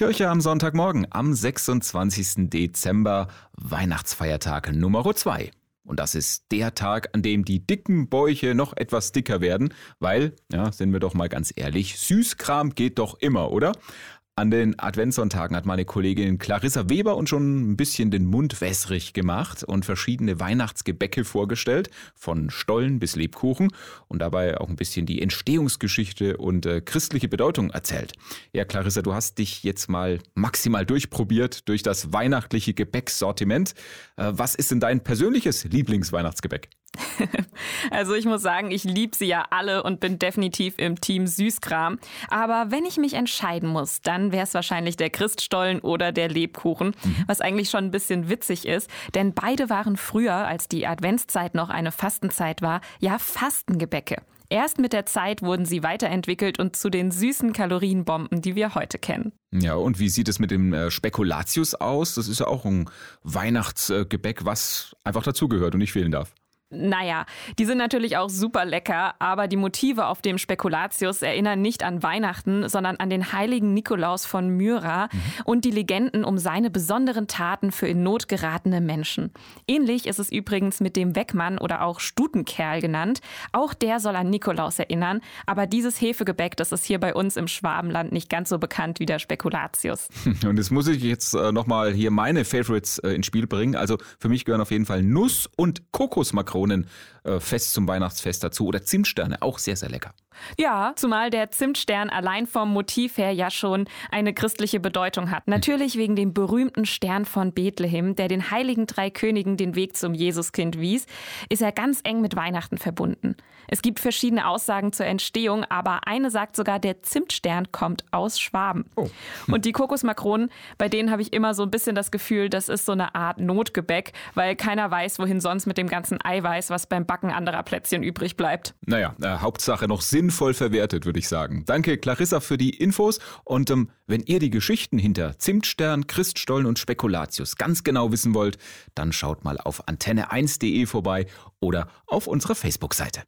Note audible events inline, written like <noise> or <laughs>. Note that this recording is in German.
Kirche am Sonntagmorgen am 26. Dezember, Weihnachtsfeiertag Nummer 2. Und das ist der Tag, an dem die dicken Bäuche noch etwas dicker werden, weil, ja, sind wir doch mal ganz ehrlich, Süßkram geht doch immer, oder? An den Adventssonntagen hat meine Kollegin Clarissa Weber uns schon ein bisschen den Mund wässrig gemacht und verschiedene Weihnachtsgebäcke vorgestellt, von Stollen bis Lebkuchen und dabei auch ein bisschen die Entstehungsgeschichte und äh, christliche Bedeutung erzählt. Ja, Clarissa, du hast dich jetzt mal maximal durchprobiert durch das weihnachtliche Gebäcksortiment. Äh, was ist denn dein persönliches Lieblingsweihnachtsgebäck? <laughs> Also ich muss sagen, ich liebe sie ja alle und bin definitiv im Team Süßkram. Aber wenn ich mich entscheiden muss, dann wäre es wahrscheinlich der Christstollen oder der Lebkuchen, mhm. was eigentlich schon ein bisschen witzig ist. Denn beide waren früher, als die Adventszeit noch eine Fastenzeit war, ja Fastengebäcke. Erst mit der Zeit wurden sie weiterentwickelt und zu den süßen Kalorienbomben, die wir heute kennen. Ja, und wie sieht es mit dem äh, Spekulatius aus? Das ist ja auch ein Weihnachtsgebäck, was einfach dazugehört und nicht fehlen darf. Naja, die sind natürlich auch super lecker, aber die Motive auf dem Spekulatius erinnern nicht an Weihnachten, sondern an den heiligen Nikolaus von Myra mhm. und die Legenden um seine besonderen Taten für in Not geratene Menschen. Ähnlich ist es übrigens mit dem Weckmann oder auch Stutenkerl genannt. Auch der soll an Nikolaus erinnern, aber dieses Hefegebäck, das ist hier bei uns im Schwabenland nicht ganz so bekannt wie der Spekulatius. <laughs> Und jetzt muss ich jetzt äh, nochmal hier meine Favorites äh, ins Spiel bringen. Also für mich gehören auf jeden Fall Nuss- und Kokosmakronen Zitronen äh, fest zum Weihnachtsfest dazu oder Zimtsterne, auch sehr, sehr lecker. Ja, zumal der Zimtstern allein vom Motiv her ja schon eine christliche Bedeutung hat. Natürlich wegen dem berühmten Stern von Bethlehem, der den heiligen drei Königen den Weg zum Jesuskind wies, ist er ganz eng mit Weihnachten verbunden. Es gibt verschiedene Aussagen zur Entstehung, aber eine sagt sogar, der Zimtstern kommt aus Schwaben. Oh. <laughs> Und die Kokosmakronen, bei denen habe ich immer so ein bisschen das Gefühl, das ist so eine Art Notgebäck, weil keiner weiß, wohin sonst mit dem ganzen Eiweiß, was beim Backen anderer Plätzchen übrig bleibt. Naja, äh, Hauptsache noch sinnvoll verwertet, würde ich sagen. Danke, Clarissa, für die Infos. Und ähm, wenn ihr die Geschichten hinter Zimtstern, Christstollen und Spekulatius ganz genau wissen wollt, dann schaut mal auf antenne1.de vorbei oder auf unserer Facebook-Seite.